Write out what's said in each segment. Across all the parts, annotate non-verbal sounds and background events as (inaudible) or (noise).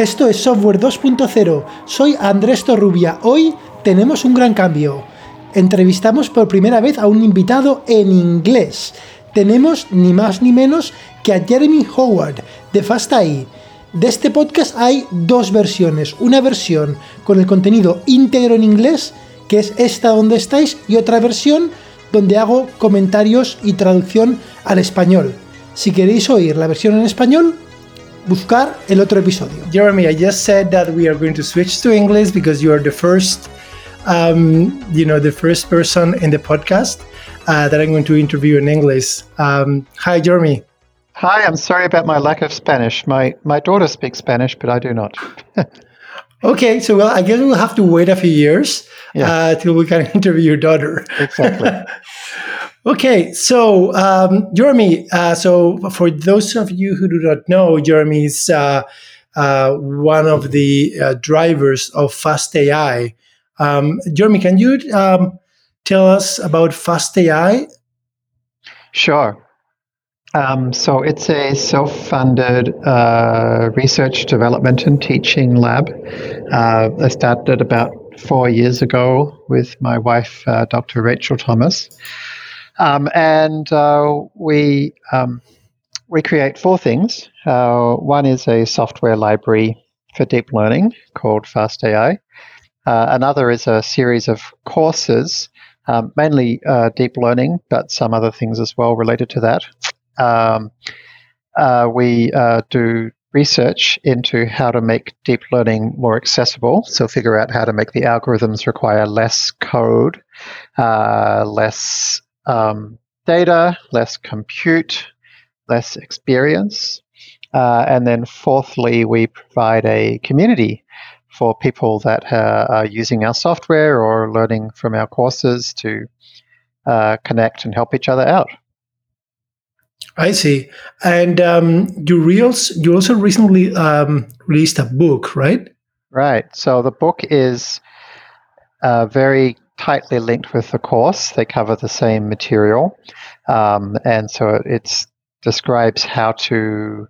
Esto es Software 2.0. Soy Andrés Torrubia. Hoy tenemos un gran cambio. Entrevistamos por primera vez a un invitado en inglés. Tenemos ni más ni menos que a Jeremy Howard de FastAI. De este podcast hay dos versiones. Una versión con el contenido íntegro en inglés, que es esta donde estáis, y otra versión donde hago comentarios y traducción al español. Si queréis oír la versión en español, buscar el otro episodio. Jeremy, I just said that we are going to switch to English because you are the first, um, you know, the first person in the podcast uh, that I'm going to interview in English. Um, hi, Jeremy. Hi, I'm sorry about my lack of Spanish. My my daughter speaks Spanish, but I do not. (laughs) okay, so well, I guess we'll have to wait a few years yeah. uh, till we can (laughs) interview your daughter. Exactly. (laughs) Okay, so um, Jeremy, uh, so for those of you who do not know, Jeremy is uh, uh, one of the uh, drivers of Fast AI. Um, Jeremy, can you um, tell us about Fast AI? Sure. Um, so it's a self-funded uh, research, development, and teaching lab. Uh, I started about four years ago with my wife, Dr. Rachel Thomas. Um, and uh, we um, we create four things. Uh, one is a software library for deep learning called FastAI. Uh, another is a series of courses, um, mainly uh, deep learning, but some other things as well related to that. Um, uh, we uh, do research into how to make deep learning more accessible. So, figure out how to make the algorithms require less code, uh, less um, data, less compute, less experience. Uh, and then, fourthly, we provide a community for people that uh, are using our software or learning from our courses to uh, connect and help each other out. I see. And um, you, reels, you also recently um, released a book, right? Right. So the book is uh, very tightly linked with the course. They cover the same material. Um, and so it describes how to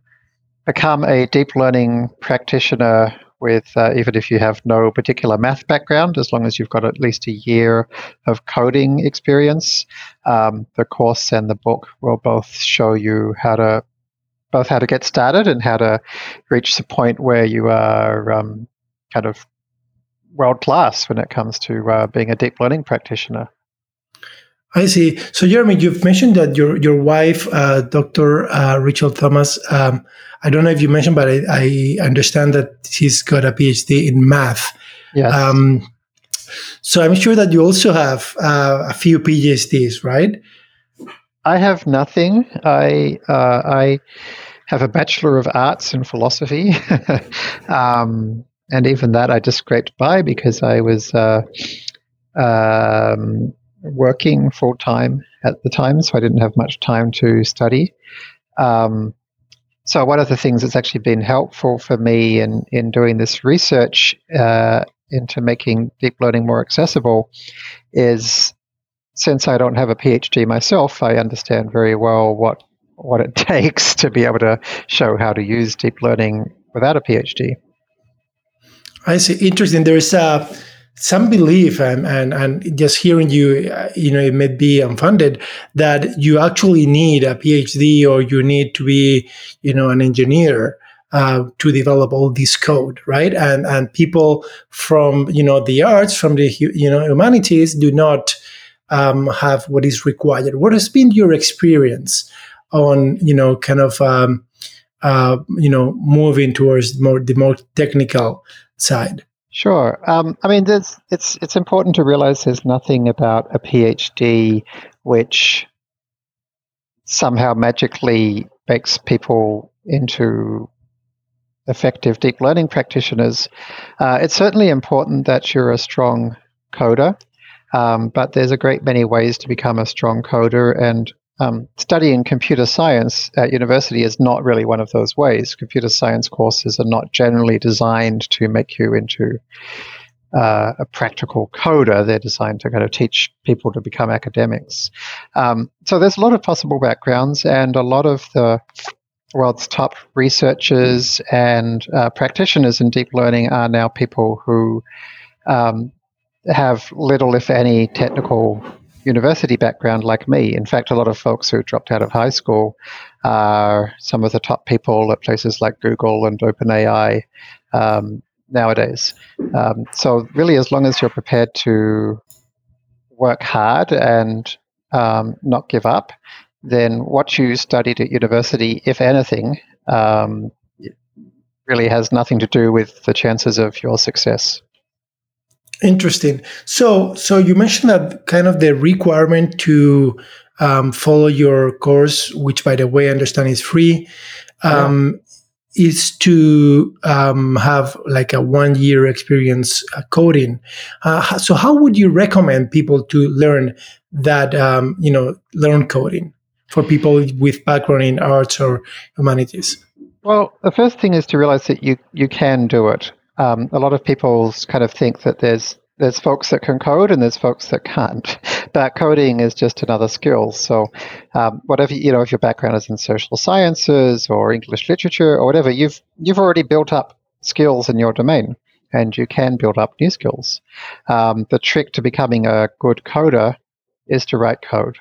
become a deep learning practitioner with uh, even if you have no particular math background, as long as you've got at least a year of coding experience. Um, the course and the book will both show you how to both how to get started and how to reach the point where you are um, kind of world class when it comes to uh, being a deep learning practitioner. I see. So, Jeremy, you've mentioned that your your wife, uh, Dr. Uh, Rachel Thomas, um, I don't know if you mentioned, but I, I, understand that she's got a PhD in math. Yes. Um, so, I'm sure that you also have uh, a few PhDs, right? I have nothing. I uh, I have a Bachelor of Arts in philosophy. (laughs) um, and even that I just scraped by because I was uh, um, working full time at the time, so I didn't have much time to study. Um, so one of the things that's actually been helpful for me in in doing this research uh, into making deep learning more accessible is since I don't have a PhD myself, I understand very well what what it (laughs) takes to be able to show how to use deep learning without a PhD. I see. Interesting. There's uh, some belief, and, and, and just hearing you, uh, you know, it may be unfounded that you actually need a PhD or you need to be, you know, an engineer uh, to develop all this code, right? And and people from you know the arts, from the you know humanities, do not um, have what is required. What has been your experience on you know kind of um, uh, you know moving towards more the more technical side? Sure. Um, I mean, there's, it's it's important to realize there's nothing about a PhD which somehow magically makes people into effective deep learning practitioners. Uh, it's certainly important that you're a strong coder, um, but there's a great many ways to become a strong coder, and um, studying computer science at university is not really one of those ways. Computer science courses are not generally designed to make you into uh, a practical coder. They're designed to kind of teach people to become academics. Um, so there's a lot of possible backgrounds, and a lot of the world's top researchers and uh, practitioners in deep learning are now people who um, have little, if any, technical university background like me. In fact, a lot of folks who dropped out of high school are some of the top people at places like Google and OpenAI um, nowadays. Um, so, really, as long as you're prepared to work hard and um, not give up, then what you studied at university, if anything, um, really has nothing to do with the chances of your success. Interesting. So, so you mentioned that kind of the requirement to um, follow your course, which, by the way, I understand is free, um, yeah. is to um, have like a one year experience uh, coding. Uh, so, how would you recommend people to learn that? Um, you know, learn coding for people with background in arts or humanities. Well, the first thing is to realize that you you can do it um, a lot of people kind of think that there's there's folks that can code and there's folks that can't. (laughs) But coding is just another skill. So, um, whatever you know, if your background is in social sciences or English literature or whatever, you've you've already built up skills in your domain, and you can build up new skills. Um, the trick to becoming a good coder is to write code.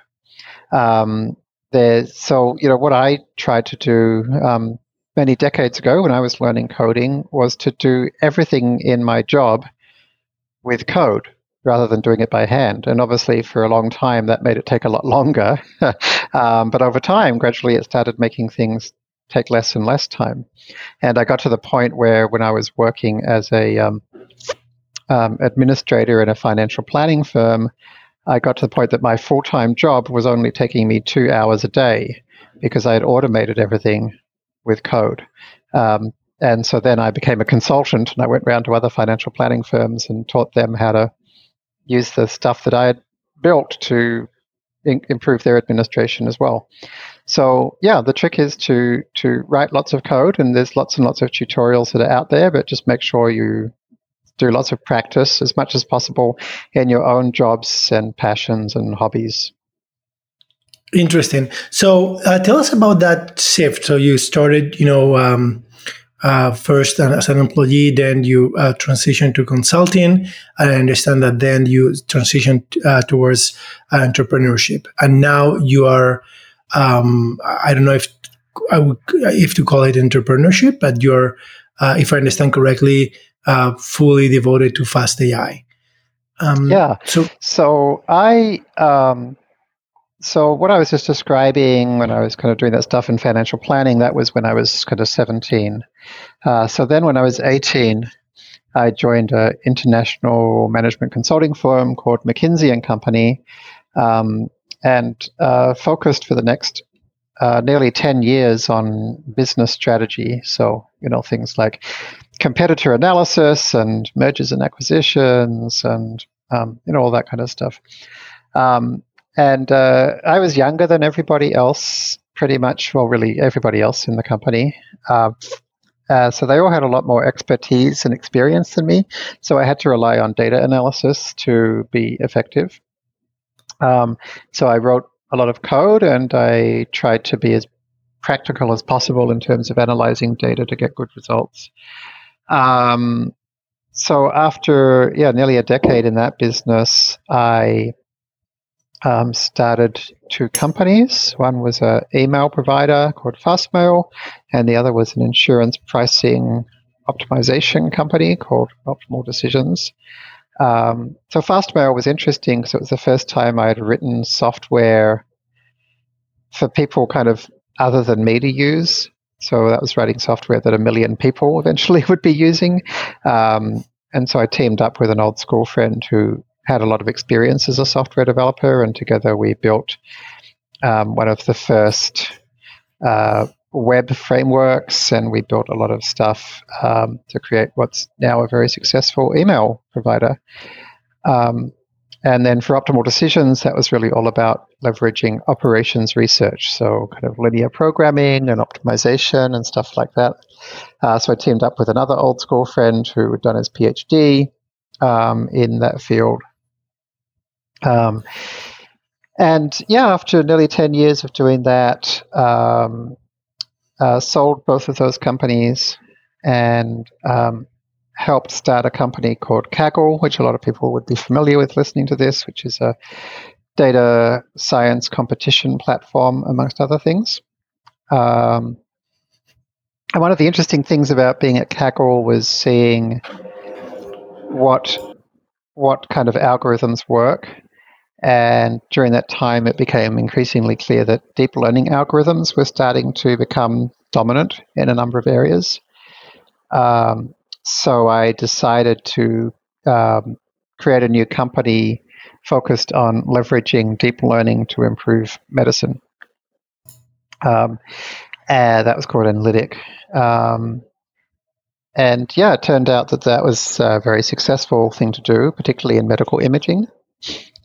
Um, so you know what I tried to do um, many decades ago when I was learning coding was to do everything in my job with code rather than doing it by hand. And obviously, for a long time, that made it take a lot longer. (laughs) um, but over time, gradually, it started making things take less and less time. And I got to the point where, when I was working as a um, um, administrator in a financial planning firm, I got to the point that my full time job was only taking me two hours a day because I had automated everything with code. Um, and so then I became a consultant and I went around to other financial planning firms and taught them how to use the stuff that I had built to in- improve their administration as well. So yeah, the trick is to to write lots of code, and there's lots and lots of tutorials that are out there. But just make sure you do lots of practice as much as possible in your own jobs and passions and hobbies. Interesting. So uh, tell us about that shift. So you started, you know, um, uh, first as an employee, then you uh, transitioned to consulting. I understand that then you transitioned uh, towards entrepreneurship, and now you are. Um, I don't know if I would, if to call it entrepreneurship, but you're, uh, if I understand correctly, uh, fully devoted to fast AI. Um, yeah. So, so I. Um, so what I was just describing when I was kind of doing that stuff in financial planning, that was when I was kind of 17. Uh, so then when I was 18, I joined an international management consulting firm called McKinsey and Company, um, and uh, focused for the next uh, nearly 10 years on business strategy. So, you know, things like competitor analysis and mergers and acquisitions and, um, you know, all that kind of stuff. Um, and uh, I was younger than everybody else, pretty much, well, really everybody else in the company. Uh, uh, so they all had a lot more expertise and experience than me. So I had to rely on data analysis to be effective. Um, so I wrote a lot of code and I tried to be as practical as possible in terms of analyzing data to get good results. Um, so after yeah nearly a decade in that business, I um, started two companies. One was an email provider called Fastmail, and the other was an insurance pricing optimization company called Optimal Decisions. Um, so Fastmail was interesting because it was the first time I had written software for people kind of other than me to use. So that was writing software that a million people (laughs) eventually would be using. Um, and so I teamed up with an old school friend who had a lot of experience as a software developer, and together we built um, one of the first uh, web frameworks, and we built a lot of stuff um, to create what's now a very successful email provider. Um, and then for optimal decisions, that was really all about leveraging operations research, so kind of linear programming and optimization and stuff like that. Uh, so I teamed up with another old school friend who had done his PhD um, in that field um, and yeah, after nearly 10 years of doing that, um, uh, sold both of those companies and um, helped start a company called Kaggle, which a lot of people would be familiar with listening to this, which is a data science competition platform, amongst other things. Um, and one of the interesting things about being at Kaggle was seeing what what kind of algorithms work. And during that time, it became increasingly clear that deep learning algorithms were starting to become dominant in a number of areas. Um, so I decided to um, create a new company focused on leveraging deep learning to improve medicine. Um, and that was called Enlitic. Um, and yeah, it turned out that that was a very successful thing to do, particularly in medical imaging.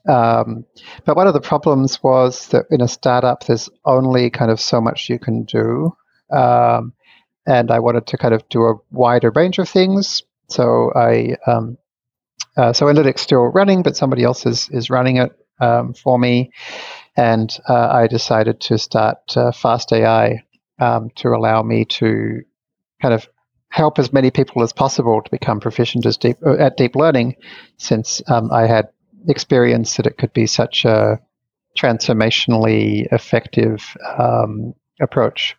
Um, but one of the problems was that in a startup, there's only kind of so much you can do. Um, and I wanted to kind of do a wider range of things. So I, um, uh, so Enlitic's still running, but somebody else is is running it um, for me, and uh, I decided to start uh, Fast AI um, to allow me to kind of help as many people as possible to become proficient as deep, uh, at deep learning, since um, I had experience that it could be such a transformationally effective um, approach.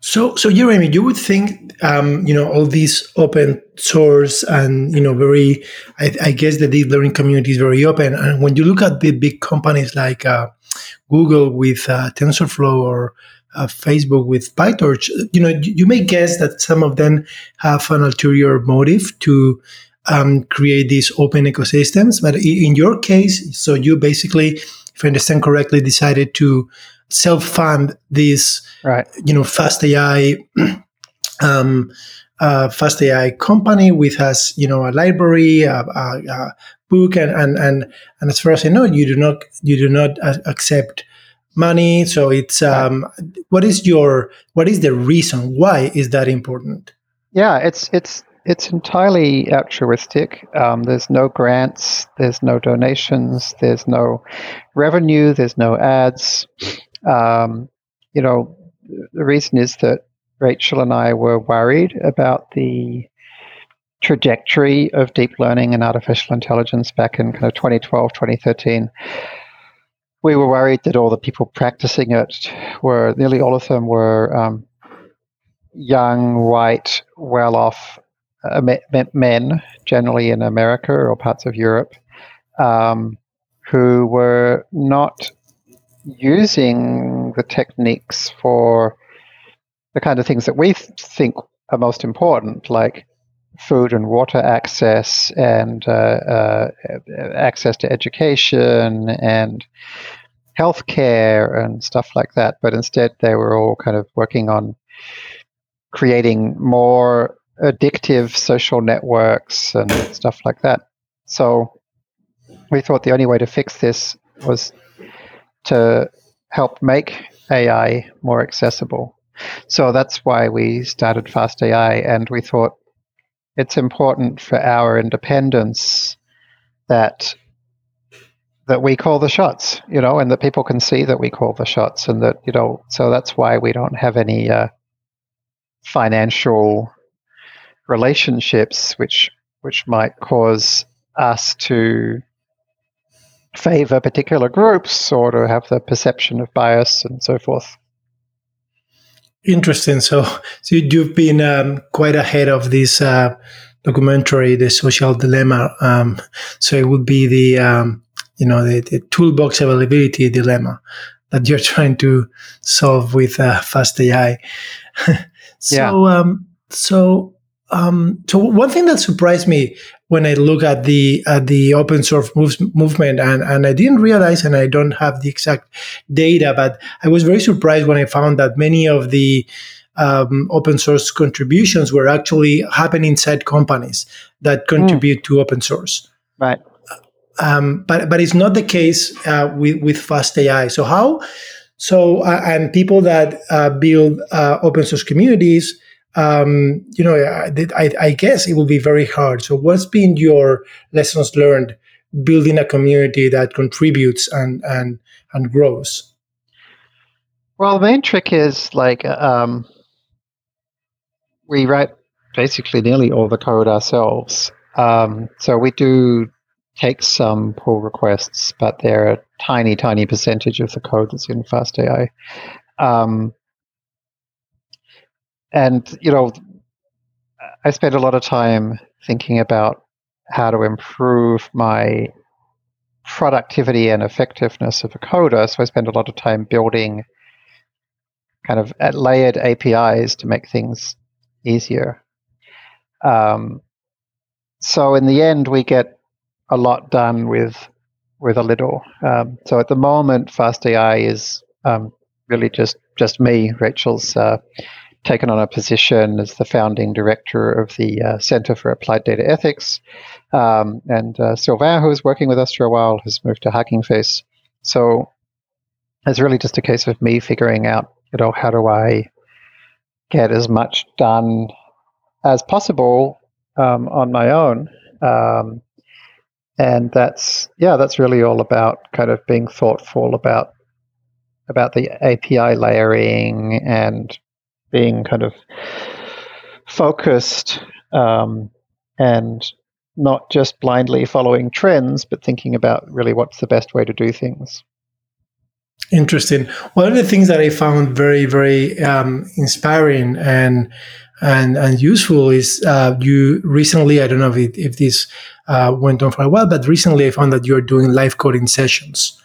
So, so Jeremy, you would think, um, you know, all these open source and you know, very, I, I, guess the deep learning community is very open. And when you look at the big companies like uh, Google with uh, TensorFlow or uh, Facebook with PyTorch, you know, you, you may guess that some of them have an ulterior motive to um, create these open ecosystems. But in your case, so you basically, if I understand correctly, decided to self-fund this, right. you know, fast AI, (clears throat) um, uh, fast AI company with us, you know, a library, a, a, a, book, and, and and and as far as I know, you do not you do not uh, accept money. So it's um, what is your what is the reason why is that important? Yeah, it's it's it's entirely altruistic. Um, there's no grants, there's no donations, there's no revenue, there's no ads. Um, you know, the reason is that Rachel and I were worried about the trajectory of deep learning and artificial intelligence back in kind of 2012, 2013. We were worried that all the people practicing it were, nearly all of them were um, young, white, well off men, generally in America or parts of Europe, um, who were not using the techniques for the kind of things that we think are most important, like food and water access and uh, uh, access to education and healthcare and stuff like that. But instead, they were all kind of working on creating more addictive social networks and stuff like that. So we thought the only way to fix this was to help make AI more accessible. So that's why we started Fast AI, and we thought it's important for our independence that that we call the shots, you know, and that people can see that we call the shots, and that you know, so that's why we don't have any uh, financial relationships which which might cause us to favor particular groups or to have the perception of bias and so forth. Interesting. So, so you've been um, quite ahead of this uh, documentary, the social dilemma. Um, so it would be the um, you know the, the, toolbox availability dilemma that you're (laughs) trying to solve with uh, fast AI. (laughs) so, yeah. Um, so um, so one thing that surprised me when I look at the at the open source moves, movement, and and I didn't realize, and I don't have the exact data, but I was very surprised when I found that many of the um, open source contributions were actually happening inside companies that hmm. contribute mm. to open source. Right. Um, but but it's not the case uh, with with Fast AI. So how? So uh, and people that uh, build uh, open source communities um, you know, I, I, guess it will be very hard. So, what's been your lessons learned building a community that contributes and and and grows? Well, the main trick is like um, we write basically nearly all the code ourselves. Um, so we do take some pull requests, but they're a tiny, tiny percentage of the code that's in FastAI. Um, and you know, I spend a lot of time thinking about how to improve my productivity and effectiveness of a coder. So I spend a lot of time building kind of layered APIs to make things easier. Um, so in the end, we get a lot done with with a little. Um, so at the moment, FastAI is um, really just just me. Rachel's uh, taken on a position as the founding director of the uh, Center for Applied Data Ethics, um, and uh, Sylvain, who was working with us for a while, has moved to Hugging Face. So it's really just a case of me figuring out, you know, how do I get as much done as possible um, on my own. Um, and that's yeah, that's really all about kind of being thoughtful about about the API layering and being kind of focused um, and not just blindly following trends, but thinking about really what's the best way to do things. Interesting. One of the things that I found very, very um, inspiring and and and useful is uh, you recently. I don't know if, it, if this uh, went on for a while, but recently I found that you're doing live coding sessions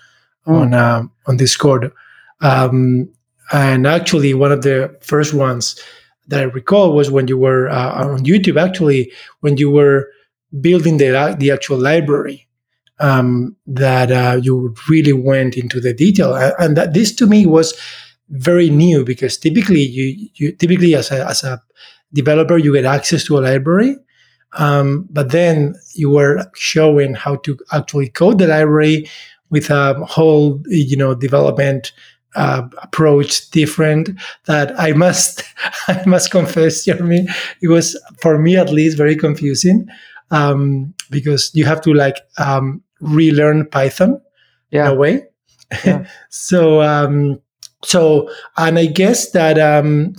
mm. on uh, on Discord. Um, and actually, one of the first ones that I recall was when you were uh, on YouTube. Actually, when you were building the the actual library um, that uh, you really went into the detail, and that this to me was very new because typically you, you typically as a, as a developer you get access to a library um, but then you were showing how to actually code the library with a whole you know development uh, approach different that I must (laughs) I must confess, Jeremy, it was for me at least very confusing um, because you have to like um, relearn Python yeah. in a way. Yeah. (laughs) so um, so and I guess that um,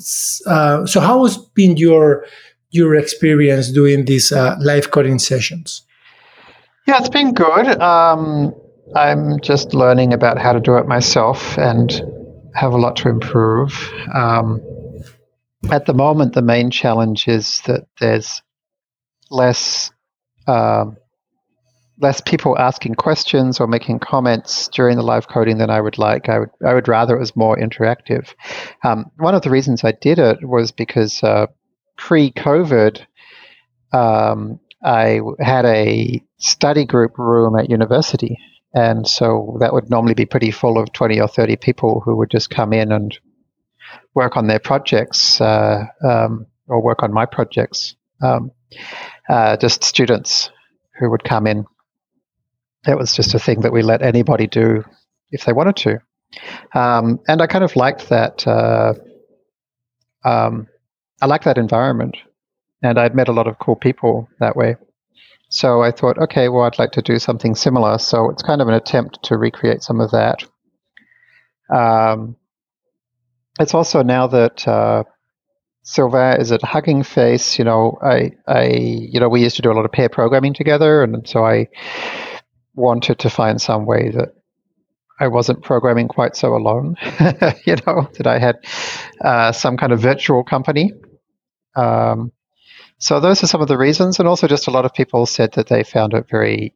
uh, so how has been your your experience doing these uh, live coding sessions? Yeah, it's been good. Um, I'm just learning about how to do it myself and have a lot to improve. Um, at the moment, the main challenge is that there's less um, less people asking questions or making comments during the live coding than I would like. I would I would rather it was more interactive. Um, one of the reasons I did it was because uh, pre-COVID, um, I had a study group room at university, and so that would normally be pretty full of 20 or 30 people who would just come in and work on their projects uh, um, or work on my projects. Um, uh, just students who would come in. It was just a thing that we let anybody do if they wanted to. Um, and I kind of liked that. Uh, um, I liked that environment, and I'd met a lot of cool people that way. So I thought, okay, well, I'd like to do something similar. So it's kind of an attempt to recreate some of that. Um, it's also now that uh, Sylvain is at Hugging Face. You know, I, I, you know, we used to do a lot of pair programming together, and so I wanted to find some way that I wasn't programming quite so alone. (laughs) you know, that I had uh, some kind of virtual company. Um, so those are some of the reasons, and also just a lot of people said that they found it very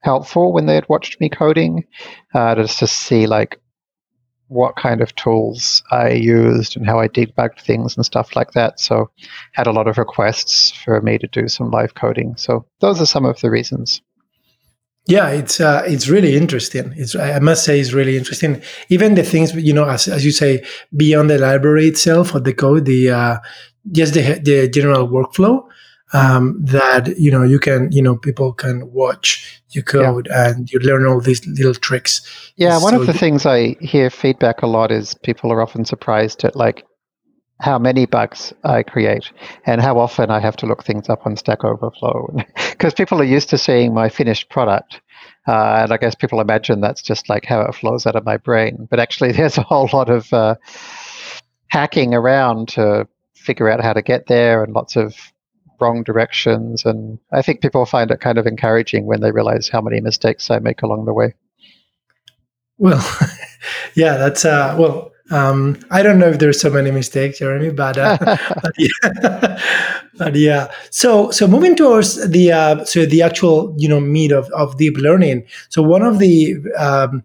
helpful when they had watched me coding, uh, just to see like what kind of tools I used and how I debugged things and stuff like that. So had a lot of requests for me to do some live coding. So those are some of the reasons. Yeah, it's uh, it's really interesting. It's I must say it's really interesting. Even the things you know, as, as you say, beyond the library itself or the code, the uh, just the the general workflow um, that you know you can you know people can watch your code yeah. and you learn all these little tricks. Yeah, one so of the things I hear feedback a lot is people are often surprised at like how many bugs I create and how often I have to look things up on Stack Overflow (laughs) because people are used to seeing my finished product. Uh, and I guess people imagine that's just like how it flows out of my brain. But actually, (laughs) there's a whole lot of uh, hacking around to figure out how to get there and lots of wrong directions. And I think people find it kind of encouraging when they realize how many mistakes I make along the way. Well, (laughs) yeah, that's uh, well. Um, I don't know if there's so many mistakes, Jeremy, but, uh, (laughs) but, yeah. (laughs) but yeah. So so moving towards the uh, so the actual you know meat of, of deep learning. So one of the um,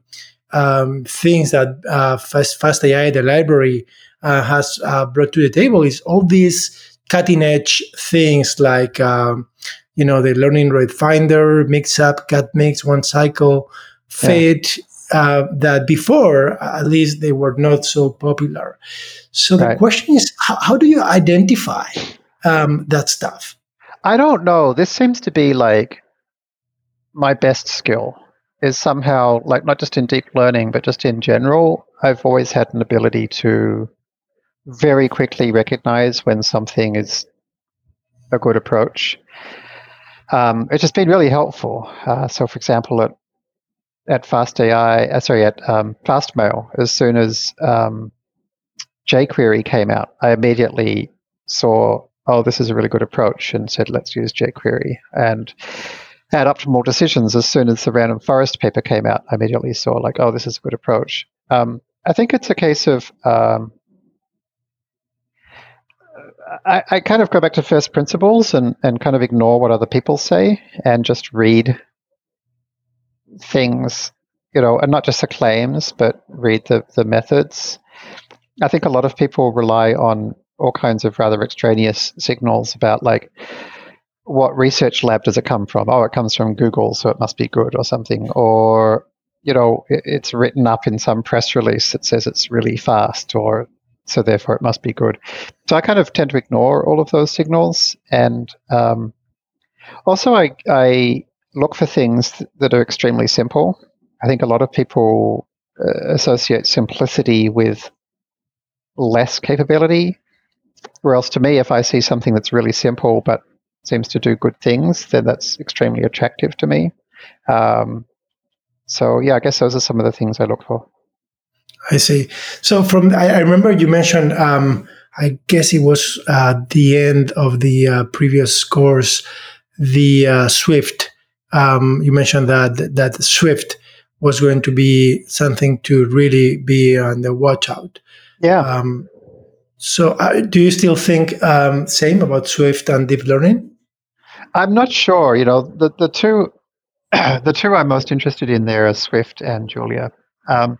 um, things that uh, Fast, Fast AI, the library, uh, has uh, brought to the table is all these cutting edge things like um, you know the learning rate finder, mix up, cut mix, one cycle, fit. Yeah. Uh, that before, at least, they were not so popular. So right. the question is, how, how do you identify um, that stuff? I don't know. This seems to be like my best skill is somehow like not just in deep learning, but just in general. I've always had an ability to very quickly recognize when something is a good approach. Um, it's just been really helpful. Uh, so, for example, at at FastAI, uh, sorry, at um, Fastmail, as soon as um, jQuery came out, I immediately saw, oh, this is a really good approach, and said, let's use jQuery. And at Optimal Decisions, as soon as the Random Forest paper came out, I immediately saw, like, oh, this is a good approach. Um, I think it's a case of um, I, I, kind of go back to first principles and, and kind of ignore what other people say and just read things, you know, and not just the claims, but read the, the methods. I think a lot of people rely on all kinds of rather extraneous signals about like what research lab does it come from? Oh, it comes from Google, so it must be good or something. Or, you know, it, it's written up in some press release that says it's really fast or so therefore it must be good. So I kind of tend to ignore all of those signals, and um, also I, I look for things that are extremely simple. I think a lot of people uh, associate simplicity with less capability, whereas to me, if I see something that's really simple but seems to do good things, then that's extremely attractive to me. Um, so yeah, I guess those are some of the things I look for. I see. So from I, I remember you mentioned. Um, I guess it was uh, the end of the uh, previous course. The uh, Swift. Um, you mentioned that that Swift was going to be something to really be on the watch out. Yeah. Um, so, uh, do you still think um, same about Swift and deep learning? I'm not sure. You know, the the two (clears throat) the two I'm most interested in there are Swift and Julia. Um,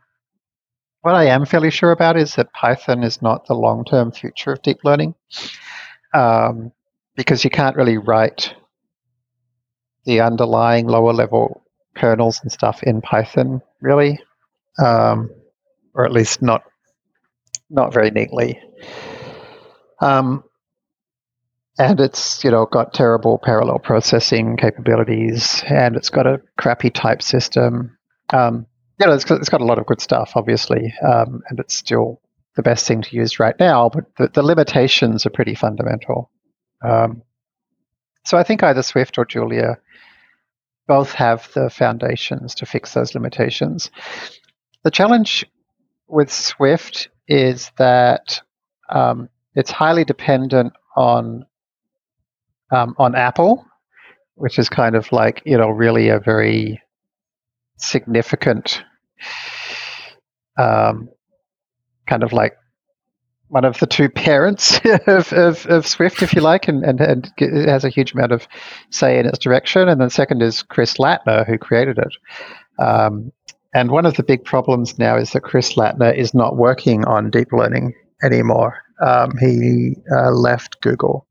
what I am fairly sure about is that Python is not the long term future of deep learning um, because you can't really write the underlying lower level kernels and stuff in Python, really, um, or at least not not very neatly. Um, and it's you know got terrible parallel processing capabilities, and it's got a crappy type system. Um, you know, it's, it's got a lot of good stuff, obviously, um, and it's still the best thing to use right now. But the, the limitations are pretty fundamental. Um, so I think either Swift or Julia both have the foundations to fix those limitations. The challenge with Swift is that um, it's highly dependent on um, on Apple, which is kind of like you know really a very significant um, kind of like one of the two parents (laughs) of, of, of, Swift, if you like, and, and, and has a huge amount of say in its direction. And then second is Chris Lattner, who created it. Um, and one of the big problems now is that Chris Lattner is not working on deep learning anymore. Um, he uh, left Google.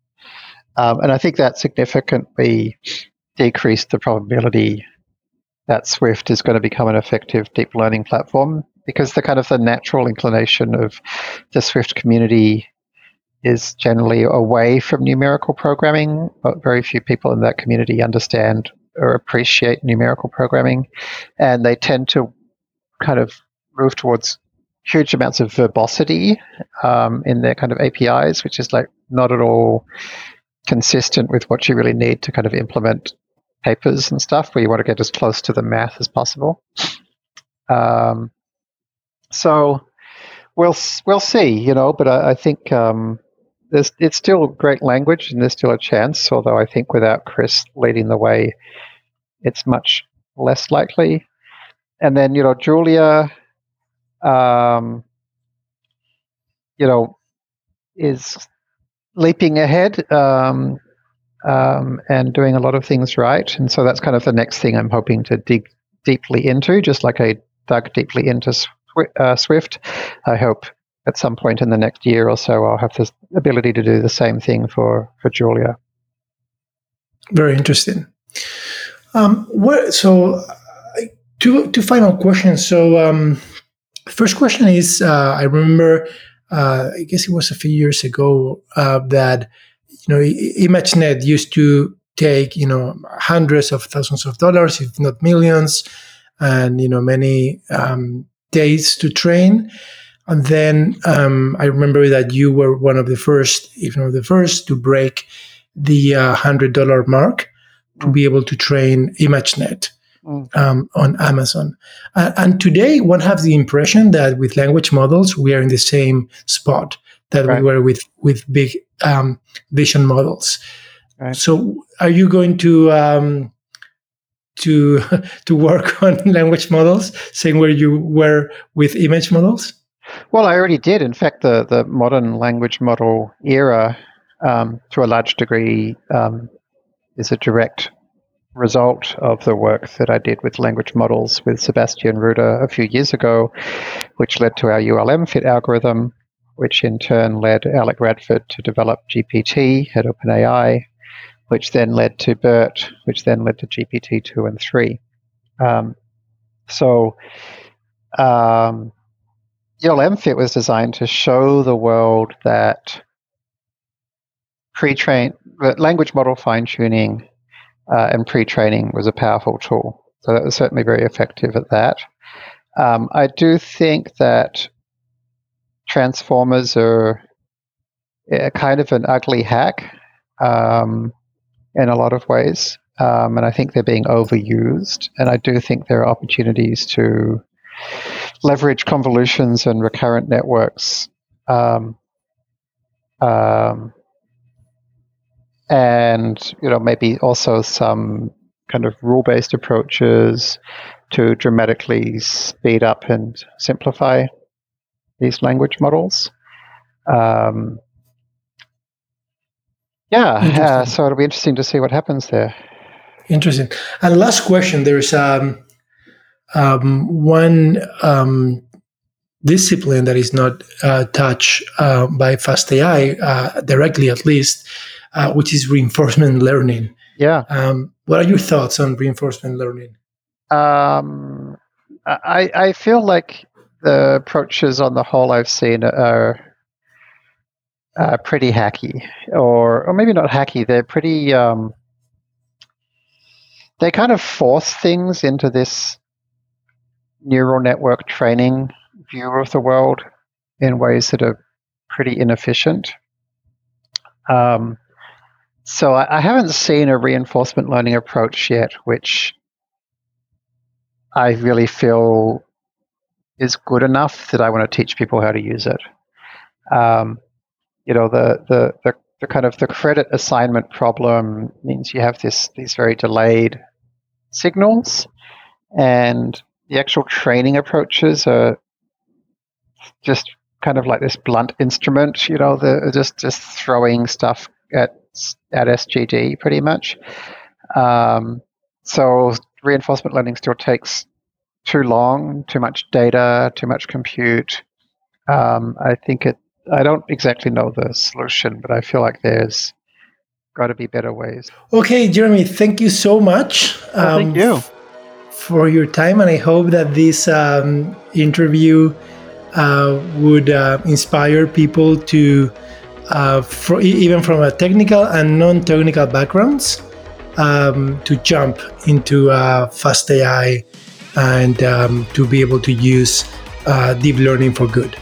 Um, and I think that significantly decreased the probability that Swift is going to become an effective deep learning platform because the kind of the natural inclination of the Swift community is generally away from numerical programming, but very few people in that community understand or appreciate numerical programming, and they tend to kind of move towards huge amounts of verbosity um, in their kind of APIs, which is like not at all consistent with what you really need to kind of implement papers and stuff where you want to get as close to the math as possible. Um, so we'll we'll see, you know. But I, I think um, there's it's still great language and there's still a chance. Although I think without Chris leading the way, it's much less likely. And then you know Julia, um, you know, is leaping ahead um, um, and doing a lot of things right. And so that's kind of the next thing I'm hoping to dig deeply into, just like I dug deeply into uh, Swift. I hope at some point in the next year or so I'll have the ability to do the same thing for, for Julia. Very interesting. Um, what so two two final questions. So um, first question is uh, I remember uh, I guess it was a few years ago uh, that you know ImageNet used to take you know hundreds of thousands of dollars, if not millions, and you know many um, days to train. And then um, I remember that you were one of the first, if not the first, to break the uh, hundred dollar mark to be able to train ImageNet mm. um, on Amazon. Uh, and today, one has the impression that with language models, we are in the same spot that right. we were with with big um, vision models. Right. So, are you going to um, to (laughs) to work (laughs) on language models, same where you were with image models? Well, I already did. In fact, the the modern language model era, um, to a large degree, um, is a direct result of the work that I did with language models with Sebastian Ruder a few years ago, which led to our ULMFiT algorithm, which in turn led Alec Radford to develop GPT at OpenAI, which then led to BERT, which then led to GPT 2 and 3. Um, so, um, was designed to show the world that pre-trained language model fine-tuning uh, and pre-training was a powerful tool. So that was certainly very effective at that. Um, I do think that transformers are kind of an ugly hack um, in a lot of ways, um, and I think they're being overused. And I do think there are opportunities to leverage convolutions and recurrent networks um, um, and you know maybe also some kind of rule-based approaches to dramatically speed up and simplify these language models. Um, yeah, uh, so it'll be interesting to see what happens there. Interesting. And last question: There's um, um, one um, discipline that is not uh, touched uh, by FastAI uh, directly, at least, uh, which is reinforcement learning. Yeah. Um, what are your thoughts on reinforcement learning? Um, I, I feel like the approaches on the whole I've seen are uh, pretty hacky, or or maybe not hacky. They're pretty. Um, they kind of force things into this neural network training view of the world in ways that are pretty inefficient. Um, so I, I haven't seen a reinforcement learning approach yet, which I really feel is good enough that I want to teach people how to use it. Um, you know, the, the, the, the, kind of the credit assignment problem means you have this these very delayed signals, and the actual training approaches are just kind of like this blunt instrument. You know, the just just throwing stuff at at SGD pretty much. Um, so reinforcement learning still takes too long, too much data, too much compute. Um, I think it. I don't exactly know the solution, but I feel like there's got to be better ways. Okay, Jeremy, thank you so much. Well, thank um, you for your time, and I hope that this um, interview uh, would uh, inspire people to uh, for, even from a technical and non-technical backgrounds um, to jump into uh, fast AI and um, to be able to use uh, deep learning for good.